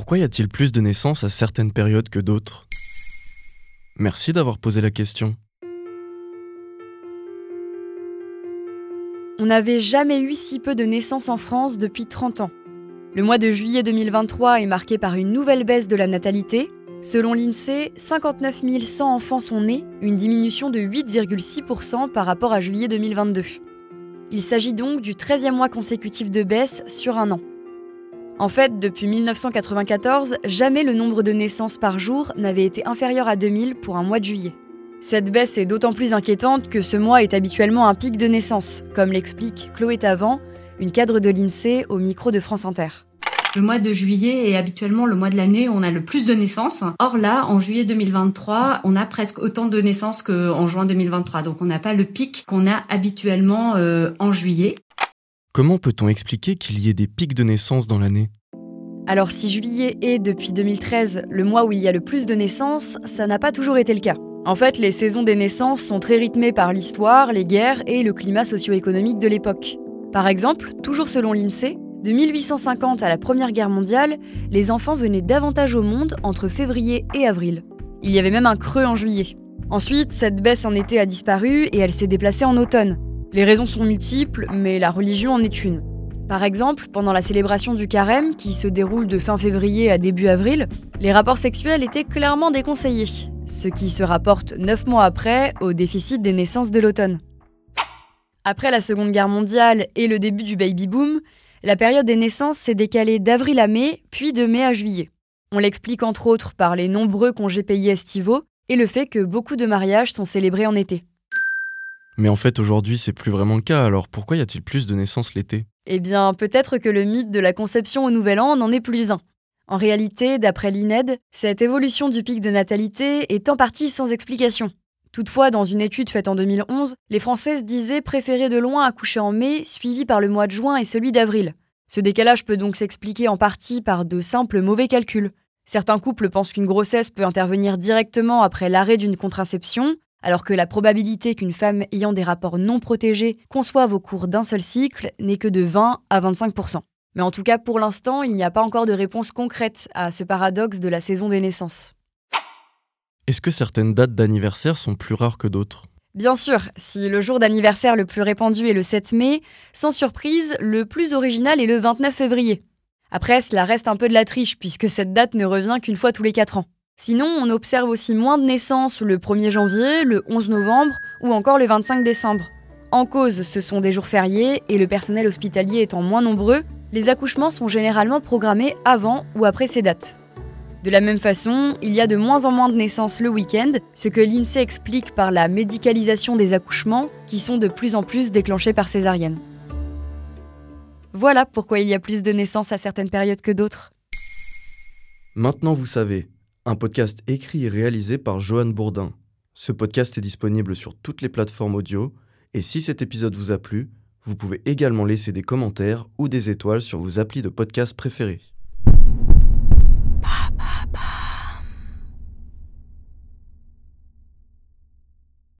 Pourquoi y a-t-il plus de naissances à certaines périodes que d'autres? Merci d'avoir posé la question. On n'avait jamais eu si peu de naissances en France depuis 30 ans. Le mois de juillet 2023 est marqué par une nouvelle baisse de la natalité. Selon l'INSEE, 59 100 enfants sont nés, une diminution de 8,6% par rapport à juillet 2022. Il s'agit donc du 13e mois consécutif de baisse sur un an. En fait, depuis 1994, jamais le nombre de naissances par jour n'avait été inférieur à 2000 pour un mois de juillet. Cette baisse est d'autant plus inquiétante que ce mois est habituellement un pic de naissance, comme l'explique Chloé Tavant, une cadre de l'INSEE au micro de France Inter. Le mois de juillet est habituellement le mois de l'année où on a le plus de naissances. Or là, en juillet 2023, on a presque autant de naissances qu'en juin 2023. Donc on n'a pas le pic qu'on a habituellement euh, en juillet. Comment peut-on expliquer qu'il y ait des pics de naissance dans l'année? Alors si juillet est depuis 2013 le mois où il y a le plus de naissances, ça n'a pas toujours été le cas. En fait, les saisons des naissances sont très rythmées par l'histoire, les guerres et le climat socio-économique de l'époque. Par exemple, toujours selon l'INSEE, de 1850 à la Première Guerre mondiale, les enfants venaient davantage au monde entre février et avril. Il y avait même un creux en juillet. Ensuite, cette baisse en été a disparu et elle s'est déplacée en automne. Les raisons sont multiples, mais la religion en est une. Par exemple, pendant la célébration du carême, qui se déroule de fin février à début avril, les rapports sexuels étaient clairement déconseillés, ce qui se rapporte neuf mois après au déficit des naissances de l'automne. Après la Seconde Guerre mondiale et le début du baby-boom, la période des naissances s'est décalée d'avril à mai, puis de mai à juillet. On l'explique entre autres par les nombreux congés payés estivaux et le fait que beaucoup de mariages sont célébrés en été. Mais en fait, aujourd'hui, c'est plus vraiment le cas, alors pourquoi y a-t-il plus de naissances l'été? Eh bien, peut-être que le mythe de la conception au Nouvel An n'en est plus un. En réalité, d'après l'INED, cette évolution du pic de natalité est en partie sans explication. Toutefois, dans une étude faite en 2011, les Françaises disaient préférer de loin accoucher en mai, suivi par le mois de juin et celui d'avril. Ce décalage peut donc s'expliquer en partie par de simples mauvais calculs. Certains couples pensent qu'une grossesse peut intervenir directement après l'arrêt d'une contraception, alors que la probabilité qu'une femme ayant des rapports non protégés conçoive au cours d'un seul cycle n'est que de 20 à 25% Mais en tout cas, pour l'instant, il n'y a pas encore de réponse concrète à ce paradoxe de la saison des naissances. Est-ce que certaines dates d'anniversaire sont plus rares que d'autres? Bien sûr, si le jour d'anniversaire le plus répandu est le 7 mai, sans surprise, le plus original est le 29 février. Après, cela reste un peu de la triche puisque cette date ne revient qu'une fois tous les 4 ans. Sinon, on observe aussi moins de naissances le 1er janvier, le 11 novembre ou encore le 25 décembre. En cause, ce sont des jours fériés et le personnel hospitalier étant moins nombreux, les accouchements sont généralement programmés avant ou après ces dates. De la même façon, il y a de moins en moins de naissances le week-end, ce que l'INSEE explique par la médicalisation des accouchements qui sont de plus en plus déclenchés par césarienne. Voilà pourquoi il y a plus de naissances à certaines périodes que d'autres. Maintenant vous savez, un podcast écrit et réalisé par Johan Bourdin. Ce podcast est disponible sur toutes les plateformes audio, et si cet épisode vous a plu, vous pouvez également laisser des commentaires ou des étoiles sur vos applis de podcast préférés.